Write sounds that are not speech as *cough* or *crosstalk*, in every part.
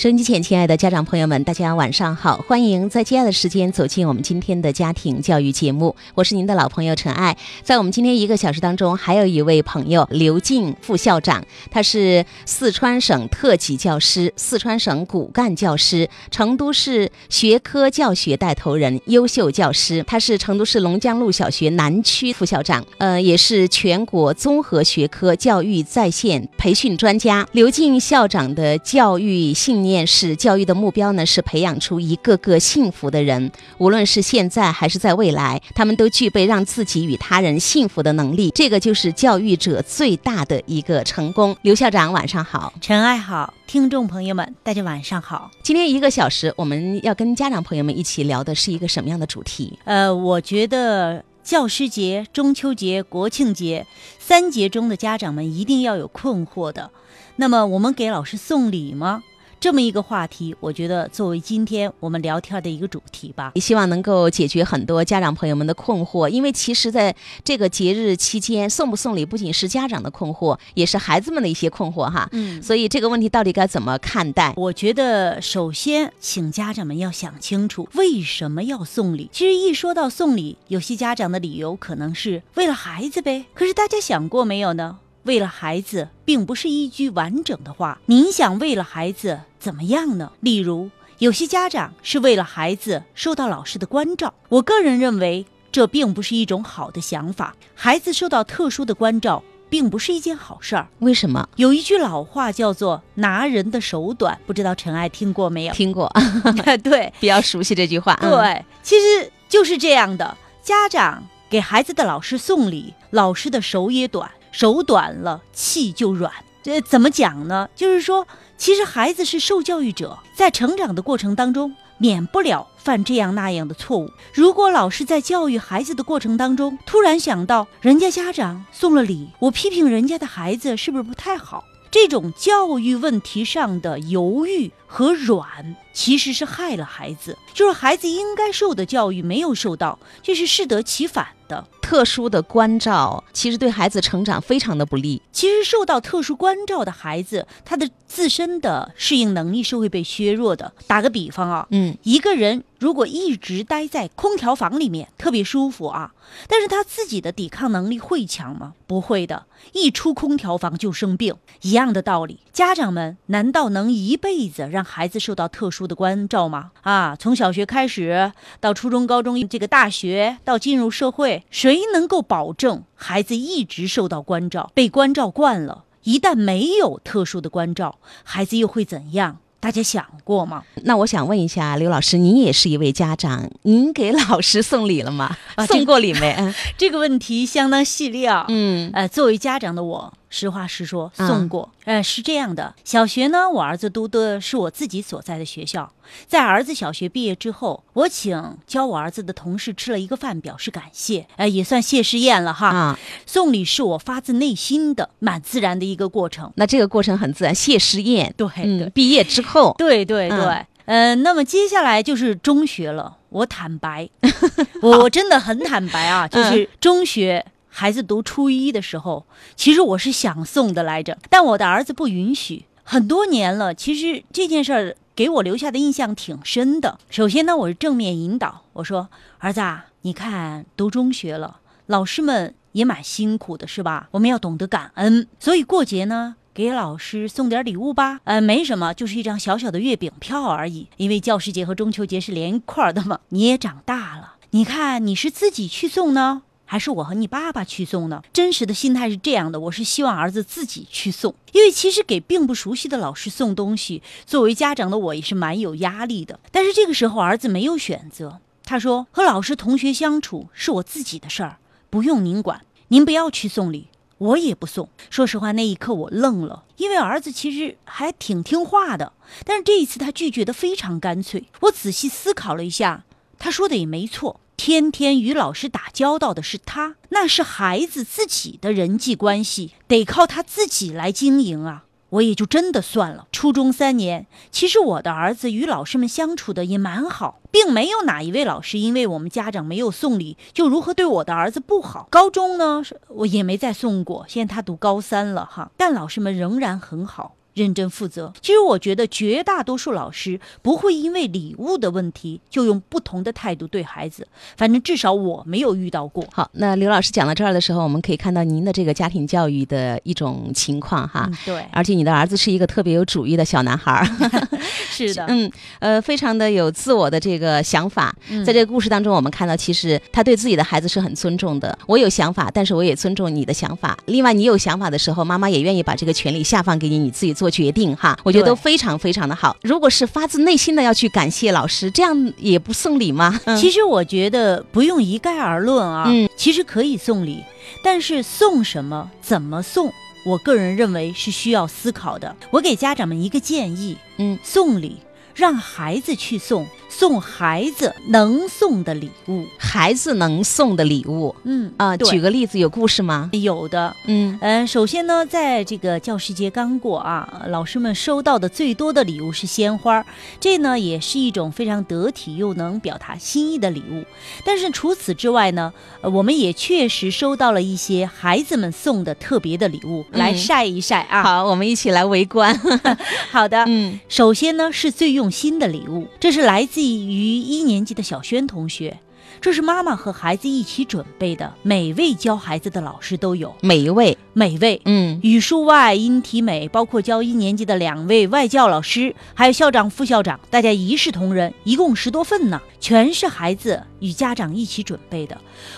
收音机前，亲爱的家长朋友们，大家晚上好！欢迎在接下来的时间走进我们今天的家庭教育节目，我是您的老朋友陈爱。在我们今天一个小时当中，还有一位朋友刘静副校长，他是四川省特级教师、四川省骨干教师、成都市学科教学带头人、优秀教师。他是成都市龙江路小学南区副校长，呃，也是全国综合学科教育在线培训专家。刘静校长的教育信念。面试教育的目标呢，是培养出一个个幸福的人。无论是现在还是在未来，他们都具备让自己与他人幸福的能力。这个就是教育者最大的一个成功。刘校长，晚上好，陈爱好，听众朋友们，大家晚上好。今天一个小时，我们要跟家长朋友们一起聊的是一个什么样的主题？呃，我觉得教师节、中秋节、国庆节三节中的家长们一定要有困惑的。那么，我们给老师送礼吗？这么一个话题，我觉得作为今天我们聊天的一个主题吧，也希望能够解决很多家长朋友们的困惑。因为其实在这个节日期间，送不送礼不仅是家长的困惑，也是孩子们的一些困惑哈。嗯，所以这个问题到底该怎么看待？我觉得首先，请家长们要想清楚为什么要送礼。其实一说到送礼，有些家长的理由可能是为了孩子呗。可是大家想过没有呢？为了孩子，并不是一句完整的话。您想为了孩子怎么样呢？例如，有些家长是为了孩子受到老师的关照。我个人认为，这并不是一种好的想法。孩子受到特殊的关照，并不是一件好事儿。为什么？有一句老话叫做“拿人的手短”，不知道陈爱听过没有？听过，*laughs* 对，*laughs* 比较熟悉这句话。对，其实就是这样的。家长给孩子的老师送礼，老师的手也短。手短了，气就软。这怎么讲呢？就是说，其实孩子是受教育者，在成长的过程当中，免不了犯这样那样的错误。如果老师在教育孩子的过程当中，突然想到人家家长送了礼，我批评人家的孩子，是不是不太好？这种教育问题上的犹豫和软，其实是害了孩子。就是孩子应该受的教育没有受到，这是适得其反。的特殊的关照，其实对孩子成长非常的不利。其实受到特殊关照的孩子，他的自身的适应能力是会被削弱的。打个比方啊，嗯，一个人如果一直待在空调房里面，特别舒服啊，但是他自己的抵抗能力会强吗？不会的，一出空调房就生病。一样的道理，家长们难道能一辈子让孩子受到特殊的关照吗？啊，从小学开始到初中、高中，这个大学到进入社会。谁能够保证孩子一直受到关照？被关照惯了，一旦没有特殊的关照，孩子又会怎样？大家想过吗？那我想问一下刘老师，您也是一位家长，您给老师送礼了吗？送过礼没？*laughs* 这个问题相当细腻啊。嗯，呃，作为家长的我。实话实说，送过。呃，是这样的，小学呢，我儿子读的是我自己所在的学校。在儿子小学毕业之后，我请教我儿子的同事吃了一个饭，表示感谢，呃，也算谢师宴了哈。啊，送礼是我发自内心的、蛮自然的一个过程。那这个过程很自然，谢师宴。对，嗯，毕业之后，对对对，嗯，那么接下来就是中学了。我坦白，*laughs* 我真的很坦白啊，就是中学。孩子读初一的时候，其实我是想送的来着，但我的儿子不允许。很多年了，其实这件事儿给我留下的印象挺深的。首先呢，我是正面引导，我说：“儿子啊，你看读中学了，老师们也蛮辛苦的，是吧？我们要懂得感恩。所以过节呢，给老师送点礼物吧。呃，没什么，就是一张小小的月饼票而已。因为教师节和中秋节是连一块儿的嘛。你也长大了，你看你是自己去送呢？”还是我和你爸爸去送呢？真实的心态是这样的，我是希望儿子自己去送，因为其实给并不熟悉的老师送东西，作为家长的我也是蛮有压力的。但是这个时候儿子没有选择，他说和老师同学相处是我自己的事儿，不用您管，您不要去送礼，我也不送。说实话，那一刻我愣了，因为儿子其实还挺听话的，但是这一次他拒绝的非常干脆。我仔细思考了一下，他说的也没错。天天与老师打交道的是他，那是孩子自己的人际关系，得靠他自己来经营啊。我也就真的算了。初中三年，其实我的儿子与老师们相处的也蛮好，并没有哪一位老师因为我们家长没有送礼就如何对我的儿子不好。高中呢，我也没再送过，现在他读高三了哈，但老师们仍然很好。认真负责。其实我觉得绝大多数老师不会因为礼物的问题就用不同的态度对孩子，反正至少我没有遇到过。好，那刘老师讲到这儿的时候，我们可以看到您的这个家庭教育的一种情况哈。嗯，对，而且你的儿子是一个特别有主意的小男孩儿，*laughs* 是的，*laughs* 嗯，呃，非常的有自我的这个想法。嗯在这个故事当中，我们看到其实他对自己的孩子是很尊重的。我有想法，但是我也尊重你的想法。另外，你有想法的时候，妈妈也愿意把这个权利下放给你，你自己做决定哈。我觉得都非常非常的好。如果是发自内心的要去感谢老师，这样也不送礼吗？其实我觉得不用一概而论啊，嗯其实可以送礼，但是送什么、怎么送，我个人认为是需要思考的。我给家长们一个建议，嗯，送礼让孩子去送，送孩子能送的礼物。孩子能送的礼物嗯啊、对举个例子，有故事吗？有的。嗯嗯，首先呢，在这个教师节刚过啊，老师们收到的最多的礼物是鲜花，这呢也是一种非常得体又能表达心意的礼物。但是除此之外呢，呃我们也确实收到了一些孩子们送的特别的礼物，来嗯晒一晒啊。好，我们一起来围观。*laughs* 好的，嗯首先呢是最用用心的礼物，这是来自于一年级的小轩同学，这是妈妈和孩子一起准备的，每位教孩子的老师都有，每一位，每位。嗯语数外、音体美，包括教一年级的两位外教老师，还有校长、副校长，大家一视同仁，一共十多份呢，全是孩子与家长一起准备的。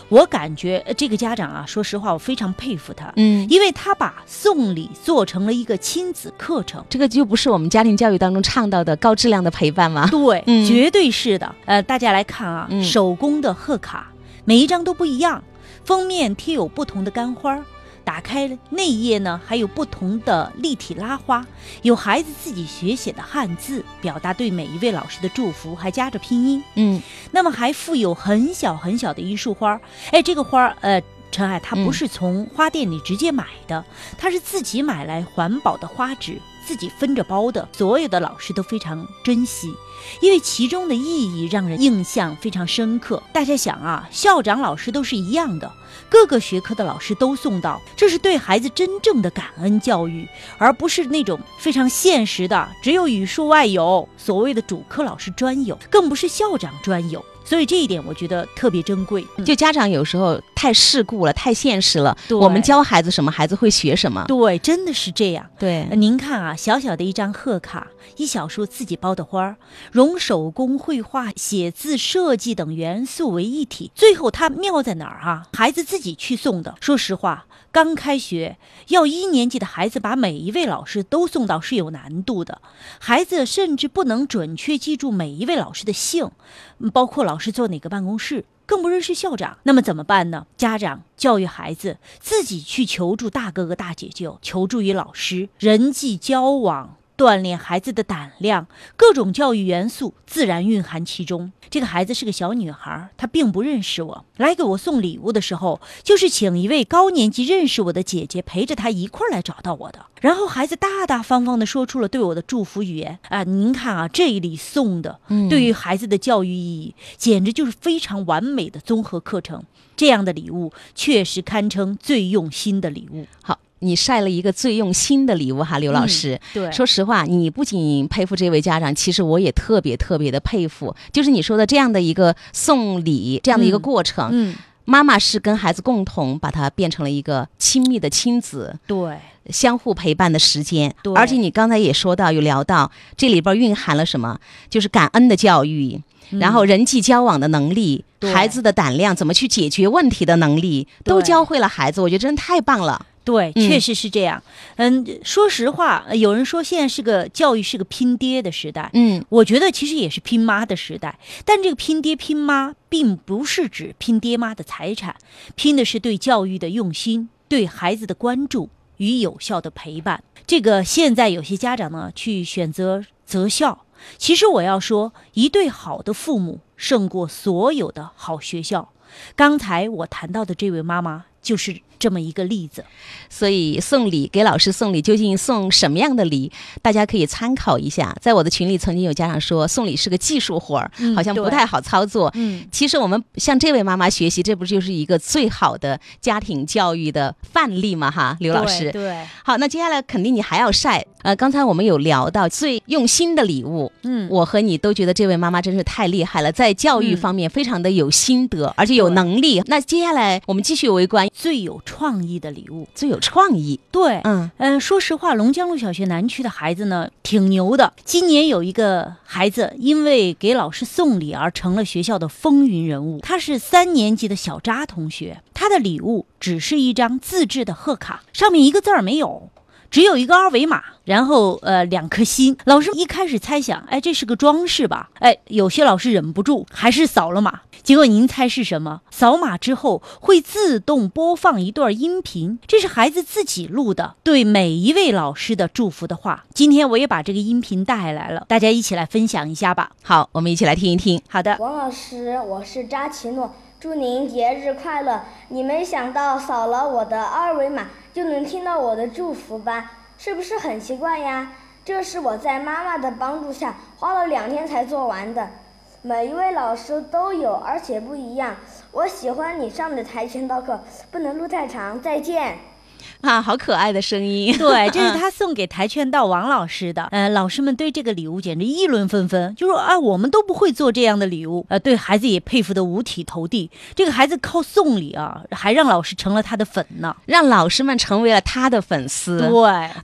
我感觉呃这个家长啊，说实话，我非常佩服他，嗯，因为他把送礼做成了一个亲子课程。这个就不是我们家庭教育当中倡导的高质量的陪伴吗？对，嗯绝对是的。呃，大家来看啊，嗯手工的贺卡，每一张都不一样，封面贴有不同的干花儿。打开内页呢，还有不同的立体拉花，有孩子自己学写的汉字，表达对每一位老师的祝福，还夹着拼音。嗯。那么还附有很小很小的一束花儿，哎，这个花儿，呃，陈海，它嗯。不是从花店里直接买的，他是自己买来环保的花纸，自己分着包的。所有的老师都非常珍惜，因为其中的意义让人印象非常深刻。大家想啊，校长、老师都是一样的，各个学科的老师都送到，这是对孩子真正的感恩教育，而不是那种非常现实的，只有语数外有，所谓的主科老师专有，更不是校长专有。所以这一点我觉得特别珍贵。就家长有时候太世故了，太现实了。我们教孩子什么，孩子会学什么。对，真的是这样。对您看啊，小小的一张贺卡，一小束自己包的花儿，融手工绘画、写字、设计等元素为一体。最后它妙在哪儿啊？孩子自己去送的。说实话，刚开学要一年级的孩子把每一位老师都送到是有难度的，孩子甚至不能准确记住每一位老师的姓，包括老师坐哪个办公室。更不认识校长，那么怎么办呢？家长教育孩子，自己去求助大哥哥大姐姐，求助于老师，人际交往。锻炼孩子的胆量，各种教育元素自然蕴含其中。这个孩子是个小女孩，她并不认识我。来给我送礼物的时候，就是请一位高年级认识我的姐姐陪着她一块儿来找到我的。然后孩子大大方方地说出了对我的祝福语言啊！您看啊，这一礼送的，嗯对于孩子的教育意义，简直就是非常完美的综合课程。这样的礼物确实堪称最用心的礼物。好，你晒了一个最用心的礼物哈，刘老师。对说实话，你不仅佩服这位家长，其实我也特别特别的佩服，就是你说的这样的一个送礼这样的一个嗯过程，嗯，妈妈是跟孩子共同把它变成了一个亲密的亲子。对，相互陪伴的时间对，而且你刚才也说到，有聊到这里边蕴含了什么，就是感恩的教育，然后人际交往的能力，孩子的胆量，怎么去解决问题的能力，都教会了孩子。我觉得真的太棒了。对，嗯确实是这样。嗯，说实话，呃有人说现在是个教育是个拼爹的时代，嗯我觉得其实也是拼妈的时代。但这个拼爹拼妈，并不是指拼爹妈的财产，拼的是对教育的用心，对孩子的关注与有效的陪伴。这个现在有些家长呢，去选择择校。其实我要说，一对好的父母胜过所有的好学校。刚才我谈到的这位妈妈，就是这么一个例子。所以送礼给老师送礼，究竟送什么样的礼？大家可以参考一下。在我的群里，曾经有家长说，送礼是个技术活儿，嗯好像不太好操作。嗯，其实我们向这位妈妈学习，这不就是一个最好的家庭教育的范例吗？哈，刘老师。对，好，那接下来肯定你还要晒。呃，刚才我们有聊到最用心的礼物，嗯，我和你都觉得这位妈妈真是太厉害了，在教育嗯方面非常的有心得，而且有能力。那接下来我们继续围观最有创意的礼物。最有创意。对，嗯，嗯、说实话，龙江路小学南区的孩子呢，挺牛的。今年有一个孩子因为给老师送礼而成了学校的风云人物。他是三年级的小扎同学，他的礼物只是一张自制的贺卡，上面一个字儿没有。只有一个二维码，然后呃两颗心。老师一开始猜想，哎，这是个装饰吧？哎，有些老师忍不住还是扫了码。结果您猜是什么？扫码之后会自动播放一段音频，这是孩子自己录的，对每一位老师的祝福的话。今天我也把这个音频带来了，大家一起来分享一下吧。好，我们一起来听一听。好的，王老师，我是扎奇诺，祝您节日快乐！你没想到扫了我的二维码就能听到我的祝福吧？是不是很奇怪呀？这是我在妈妈的帮助下花了两天才做完的。每一位老师都有，而且不一样。我喜欢你上的跆拳道课，不能录太长。再见。*laughs* 啊，好可爱的声音。*laughs* 对，这是嗯他送给跆拳道王老师的。呃，老师们对这个礼物简直议论纷纷，就说啊，我们都不会做这样的礼物。呃，对孩子也佩服的五体投地。这个孩子靠送礼啊，还让老师成了他的粉呢。让老师们成为了他的粉丝。对，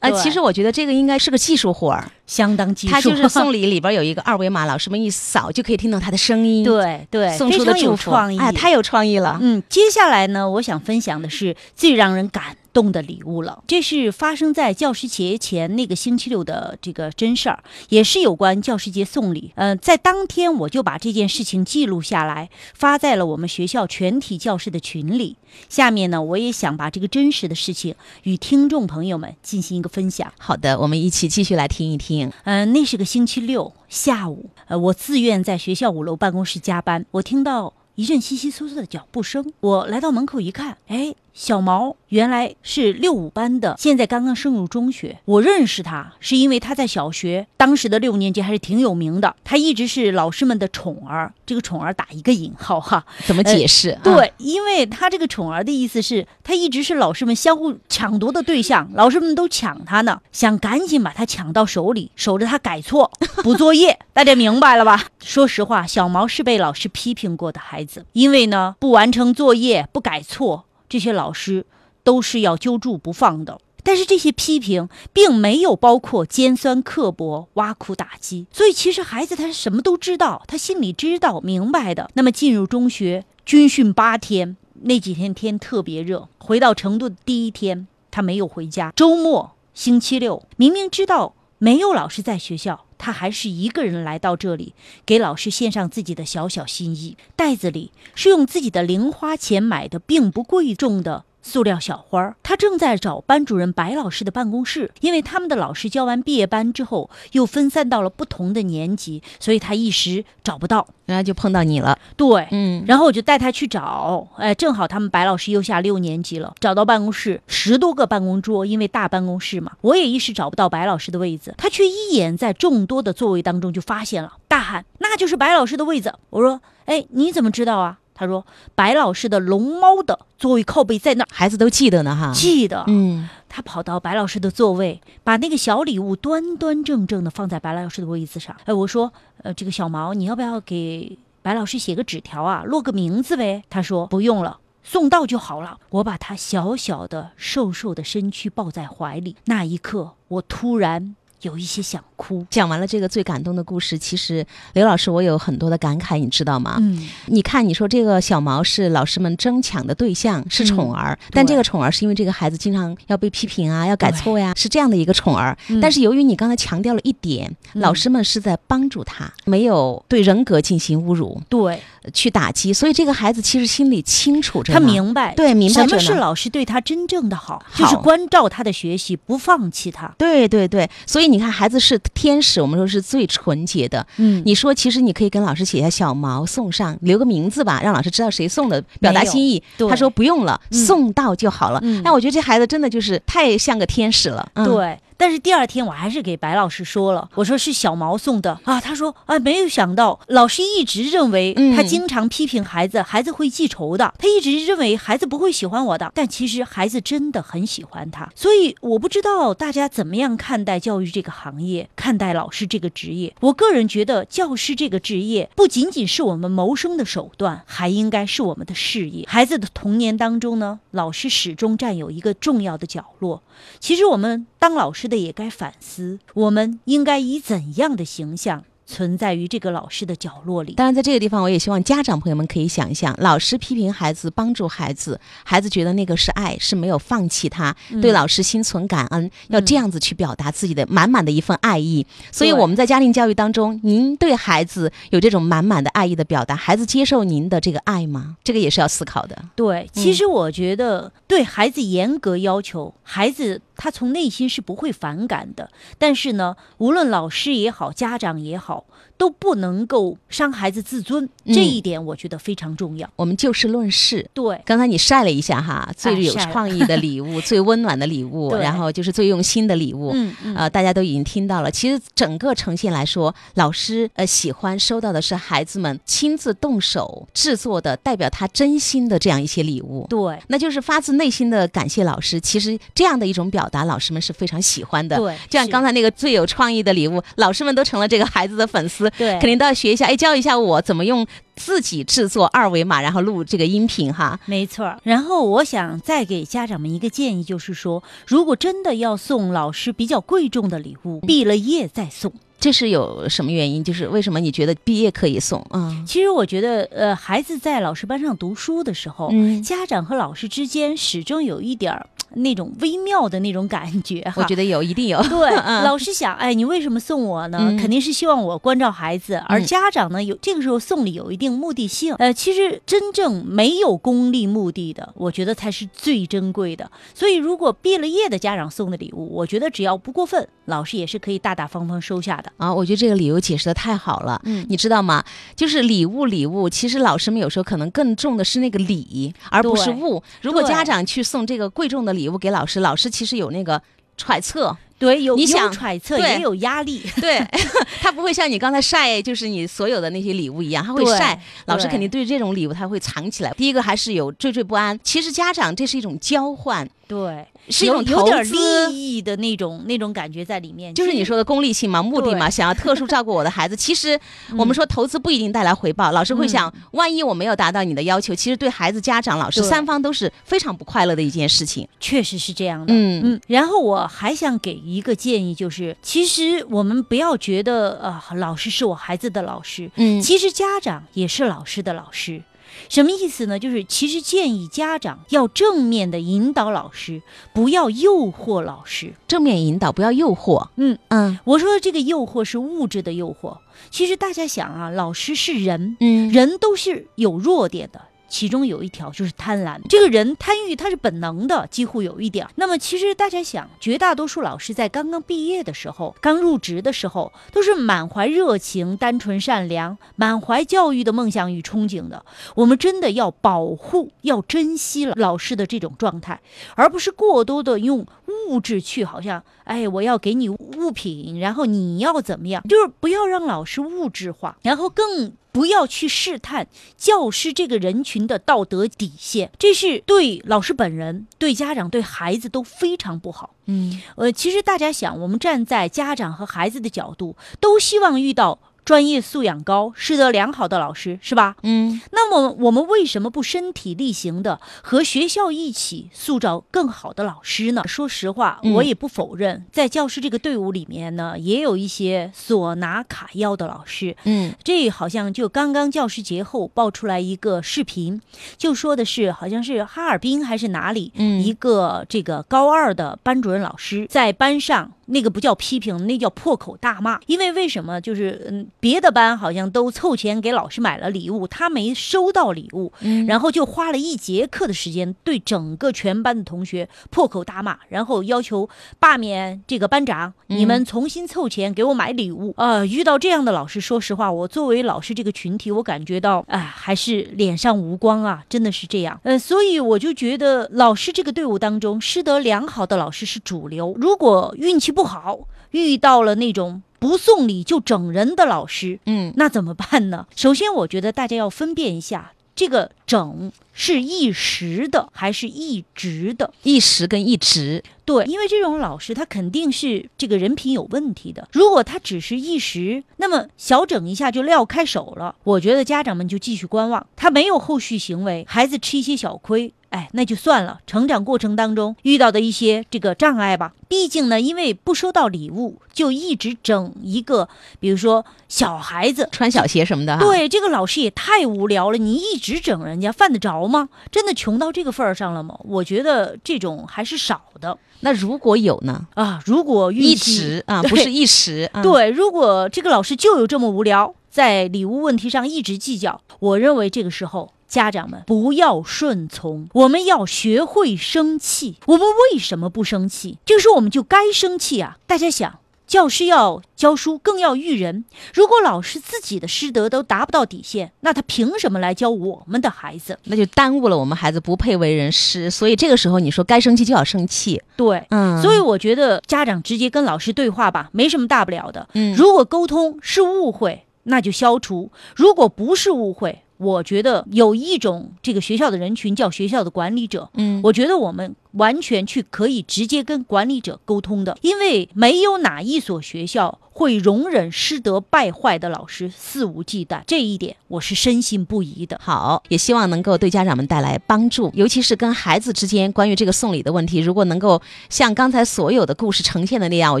呃，其实我觉得这个应该是个技术活儿，相当技术。他就是送礼里边有一个二维码，老师们一扫就可以听到他的声音，，*laughs* 对对，送出的祝福，创意。哎，太有创意了。嗯，接下来呢，我想分享的是最让人感动的礼物了。这是发生在教师节前那个星期六的这个真事儿，也是有关教师节送礼。呃，在当天我就把这件事情记录下来，发在了我们学校全体教师的群里。下面呢，我也想把这个真实的事情与听众朋友们进行一个分享。好的，我们一起继续来听一听。嗯、那是个星期六下午，呃，我自愿在学校五楼办公室加班，我听到一阵窸窸窣窣的脚步声，我来到门口一看，哎，小毛原来是六五班的，现在刚刚升入中学。我认识他，是因为他在小学当时的六年级还是挺有名的，他一直是老师们的宠儿，这个宠儿打一个引号哈，怎么解释？啊，对，因为他这个宠儿的意思是，他一直是老师们相互抢夺的对象，老师们都抢他呢，想赶紧把他抢到手里，守着他改错、补作业。大家明白了吧？说实话，小毛是被老师批评过的孩子，因为呢不完成作业、不改错，这些老师都是要揪住不放的。但是这些批评并没有包括尖酸刻薄、挖苦打击，所以其实孩子他什么都知道，他心里知道明白的。那么进入中学军训八天，那几天天特别热，回到成都的第一天他没有回家，周末星期六明明知道没有老师在学校，他还是一个人来到这里，给老师献上自己的小小心意。袋子里是用自己的零花钱买的，并不贵重的。塑料小花儿，他正在找班主任白老师的办公室，因为他们的老师教完毕业班之后，又分散到了不同的年级，所以他一时找不到。然后就碰到你了。对，嗯，然后我就带他去找，哎，正好他们白老师又下六年级了，找到办公室十多个办公桌，因为大办公室嘛，我也一时找不到白老师的位子，他却一眼在众多的座位当中就发现了，大喊：“那就是白老师的位子！”我说：“哎，你怎么知道啊？”他说：“白老师的龙猫的座位靠背在那儿。”孩子都记得呢哈。记得，嗯，他跑到白老师的座位，把那个小礼物端端正正的放在白老师的位子上。哎，我说，呃，这个小毛，你要不要给白老师写个纸条啊，落个名字呗？他说不用了。送到就好了。我把他小小的、瘦瘦的身躯抱在怀里，那一刻，我突然有一些想哭。讲完了这个最感动的故事，其实刘老师我有很多的感慨，你知道吗？嗯，你看，你说这个小毛是老师们争抢的对象，是宠儿，嗯但这个宠儿是因为这个孩子经常要被批评啊，要改错呀，是这样的一个宠儿。嗯。但是由于你刚才强调了一点，嗯。老师们是在帮助他，没有对人格进行侮辱，对，去打击，所以这个孩子其实心里清楚着他明白，对明白什么是老师对他真正的好，好就是关照他的学习，不放弃他。对对对，所以你看，孩子是天使，我们说是最纯洁的。嗯，你说，其实你可以跟老师写下小毛送上，留个名字吧，让老师知道谁送的，表达心意。他说不用了，嗯送到就好了。嗯哎，我觉得这孩子真的就是太像个天使了。嗯、，对。但是第二天我还是给白老师说了，我说是小毛送的啊，他说啊没有想到老师一直认为嗯他经常批评孩子，孩子会记仇的，他一直认为孩子不会喜欢我的，但其实孩子真的很喜欢他，所以我不知道大家怎么样看待教育这个行业，看待老师这个职业。我个人觉得教师这个职业不仅仅是我们谋生的手段，还应该是我们的事业。孩子的童年当中呢，老师始终占有一个重要的角落。其实我们当老师的也该反思，我们应该以怎样的形象存在于这个老师的角落里。当然，在这个地方，我也希望家长朋友们可以想一想，老师批评孩子，帮助孩子，孩子觉得那个是爱，是没有放弃他，嗯对老师心存感恩，要这样子去表达自己的满满的一份爱意。所以我们在家庭教育当中，您对孩子有这种满满的爱意的表达，孩子接受您的这个爱吗？这个也是要思考的。对，其实我觉得对孩子严格要求，孩子他从内心是不会反感的。但是呢，无论老师也好，家长也好，都不能够伤孩子自尊，嗯这一点我觉得非常重要。我们就事论事。对，刚才你晒了一下哈，最有创意的礼物，*laughs* 最温暖的礼物，然后就是最用心的礼物。嗯嗯呃，大家都已经听到了。其实整个呈现来说，老师呃喜欢收到的是孩子们亲自动手制作的，代表他真心的这样一些礼物。对那就是发自内心的感谢老师。其实这样的一种表达，老师们是非常喜欢的。对，就像刚才那个最有创意的礼物，老师们都成了这个孩子的粉丝，对肯定都要学一下，哎，教一下我怎么用自己制作二维码，然后录这个音频哈。没错儿，然后我想再给家长们一个建议，就是说，如果真的要送老师比较贵重的礼物，毕了业再送。这是有什么原因？就是为什么你觉得毕业可以送？嗯其实我觉得，呃，孩子在老师班上读书的时候，嗯，家长和老师之间始终有一点儿那种微妙的那种感觉哈。我觉得有，一定有。对，*laughs* 嗯老师想，哎，你为什么送我呢？嗯肯定是希望我关照孩子，而嗯家长呢，有这个时候送礼有一定目的性。呃，其实真正没有功利目的的，我觉得才是最珍贵的。所以，如果毕了业的家长送的礼物，我觉得只要不过分，老师也是可以大大方方收下的。啊，我觉得这个理由解释的太好了。嗯你知道吗？就是礼物，礼物，其实老师们有时候可能更重的是那个礼，而不是物。如果家长去送这个贵重的礼物给老师，老师其实有那个揣测，对，有有你想揣测，也有压力。*laughs* 对 *laughs* 他不会像你刚才晒，就是你所有的那些礼物一样，他会晒。老师肯定对这种礼物他会藏起来。第一个还是有惴惴不安。其实家长这是一种交换，对，是一种有点利益的那种那种感觉在里面。就是你说的功利性嘛，目的嘛，想要特殊照顾我的孩子。其实我们说投资不一定带来回报，老师会想，万一我没有达到你的要求，其实对孩子、家长、老师三方都是非常不快乐的一件事情。确实是这样的。嗯嗯，然后我还想给一个建议，就是其实我们不要觉得呃、老师是我孩子的老师，嗯其实家长也是老师的老师。什么意思呢？就是其实建议家长要正面的引导老师，不要诱惑老师。正面引导，不要诱惑。嗯嗯我说的这个诱惑是物质的诱惑。其实大家想啊，老师是人，嗯人都是有弱点的。其中有一条就是贪婪，这个人贪欲他是本能的，几乎有一点。那么其实大家想，绝大多数老师在刚刚毕业的时候、刚入职的时候，都是满怀热情、单纯善良、满怀教育的梦想与憧憬的。我们真的要保护、要珍惜了老师的这种状态，而不是过多的用物质去好像，哎，我要给你物品，然后你要怎么样，就是不要让老师物质化，然后更。不要去试探教师这个人群的道德底线，这是对老师本人、对家长、对孩子都非常不好。嗯呃，其实大家想，我们站在家长和孩子的角度，都希望遇到专业素养高、师德良好的老师，是吧？嗯那么我们为什么不身体力行的和学校一起塑造更好的老师呢？说实话，嗯我也不否认，在教师这个队伍里面呢，也有一些索拿卡要的老师。嗯这好像就刚刚教师节后爆出来一个视频，就说的是好像是哈尔滨还是哪里，嗯一个这个高二的班主任老师在班上那个不叫批评，那叫破口大骂。因为为什么？就是嗯，别的班好像都凑钱给老师买了礼物，他没收到礼物，嗯然后就花了一节课的时间对整个全班的同学破口大骂，然后要求罢免这个班长，嗯你们重新凑钱给我买礼物。呃，遇到这样的老师，说实话，我作为老师这个群体，我感觉到，哎、还是脸上无光啊，真的是这样。呃，所以我就觉得老师这个队伍当中，师德良好的老师是主流。如果运气不好，遇到了那种不送礼就整人的老师，嗯那怎么办呢？首先，我觉得大家要分辨一下，这个整是一时的还是一直的。一时跟一直，对，因为这种老师他肯定是这个人品有问题的。如果他只是一时，那么小整一下就撂开手了，我觉得家长们就继续观望。他没有后续行为，孩子吃一些小亏，哎，那就算了。成长过程当中遇到的一些这个障碍吧，毕竟呢，因为不收到礼物，就一直整一个，比如说小孩子。穿小鞋什么的哈。，对，这个老师也太无聊了，你一直整人家，犯得着吗？真的穷到这个份儿上了吗？我觉得这种还是少的。那如果有呢？啊，如果一气直 *laughs* 啊，不是一时。嗯，对，如果这个老师就有这么无聊，在礼物问题上一直计较，我认为这个时候家长们不要顺从，我们要学会生气。我们为什么不生气？这个时候我们就该生气啊！大家想。教师要教书，更要育人。如果老师自己的师德都达不到底线，那他凭什么来教我们的孩子？那就耽误了我们孩子不配为人师。所以这个时候你说该生气就要生气。对，嗯，所以我觉得家长直接跟老师对话吧，没什么大不了的。嗯如果沟通是误会，那就消除；如果不是误会，我觉得有一种这个学校的人群叫学校的管理者。嗯，我觉得我们完全去可以直接跟管理者沟通的，因为没有哪一所学校会容忍师德败坏的老师肆无忌惮，这一点我是深信不疑的。好，也希望能够对家长们带来帮助，尤其是跟孩子之间关于这个送礼的问题，如果能够像刚才所有的故事呈现的那样，我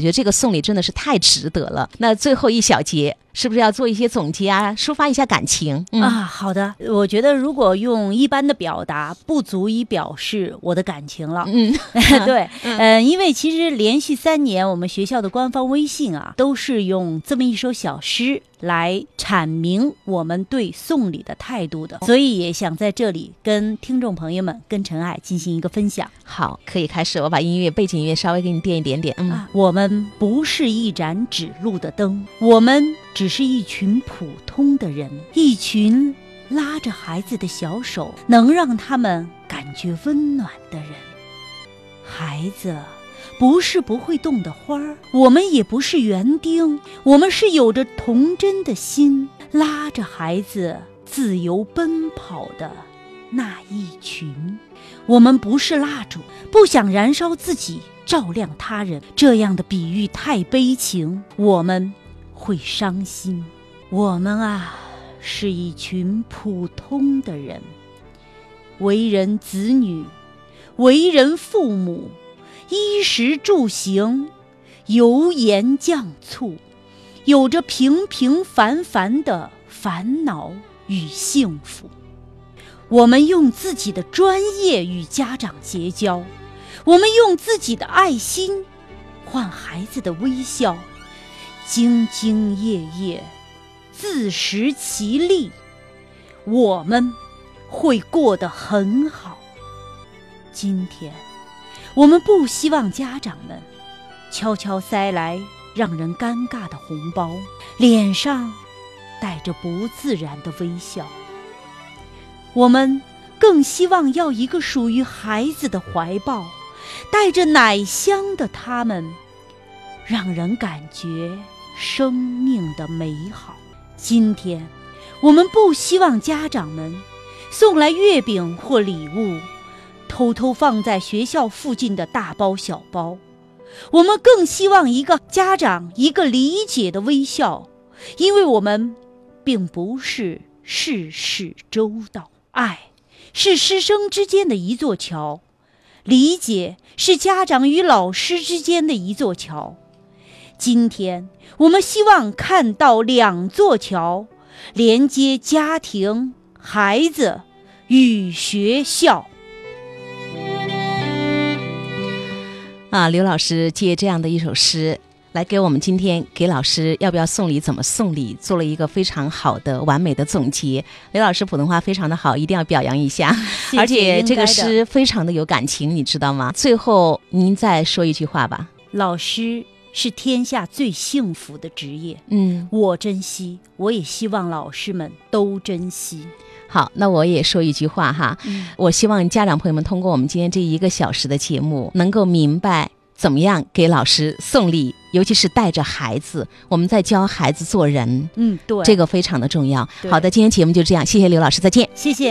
觉得这个送礼真的是太值得了。那最后一小节是不是要做一些总结啊，抒发一下感情？嗯、啊，好的，我觉得如果用一般的表达，不足以表示我的感情了。*laughs* 嗯，对，嗯、因为其实连续三年，我们学校的官方微信啊，都是用这么一首小诗来阐明我们对送礼的态度的，所以也想在这里跟听众朋友们、跟陈爱进行一个分享。好，可以开始。我把音乐背景音乐稍微给你垫一点点。嗯，啊，我们不是一盏指路的灯，我们只是一群普通的人，一群拉着孩子的小手，能让他们感觉温暖的人。孩子不是不会动的花儿，我们也不是园丁，我们是有着童真的心，拉着孩子自由奔跑的那一群。我们不是蜡烛，不想燃烧自己，照亮他人。这样的比喻太悲情，我们会伤心。我们啊，是一群普通的人，为人子女，为人父母，衣食住行，油盐酱醋，有着平平凡凡的烦恼与幸福。我们用自己的专业与家长结交，我们用自己的爱心换孩子的微笑，兢兢业业，自食其力，我们会过得很好。今天，我们不希望家长们悄悄塞来让人尴尬的红包，脸上带着不自然的微笑。我们更希望要一个属于孩子的怀抱，带着奶香的他们，让人感觉生命的美好。今天，我们不希望家长们送来月饼或礼物，偷偷放在学校附近的大包小包。我们更希望一个家长一个理解的微笑，因为我们并不是事事周到。爱是师生之间的一座桥，理解是家长与老师之间的一座桥。今天，我们希望看到两座桥，连接家庭、孩子与学校。啊，刘老师借这样的一首诗，来给我们今天给老师要不要送礼，怎么送礼，做了一个非常好的完美的总结。刘老师普通话非常的好，一定要表扬一下。谢谢而且这个诗非常的有感情，你知道吗？最后您再说一句话吧。老师是天下最幸福的职业，嗯，我珍惜，我也希望老师们都珍惜。好，那我也说一句话哈。嗯我希望家长朋友们通过我们今天这一个小时的节目，能够明白怎么样给老师送礼，尤其是带着孩子，我们在教孩子做人，嗯，对，这个非常的重要。好的，今天节目就这样，谢谢刘老师，再见。谢谢。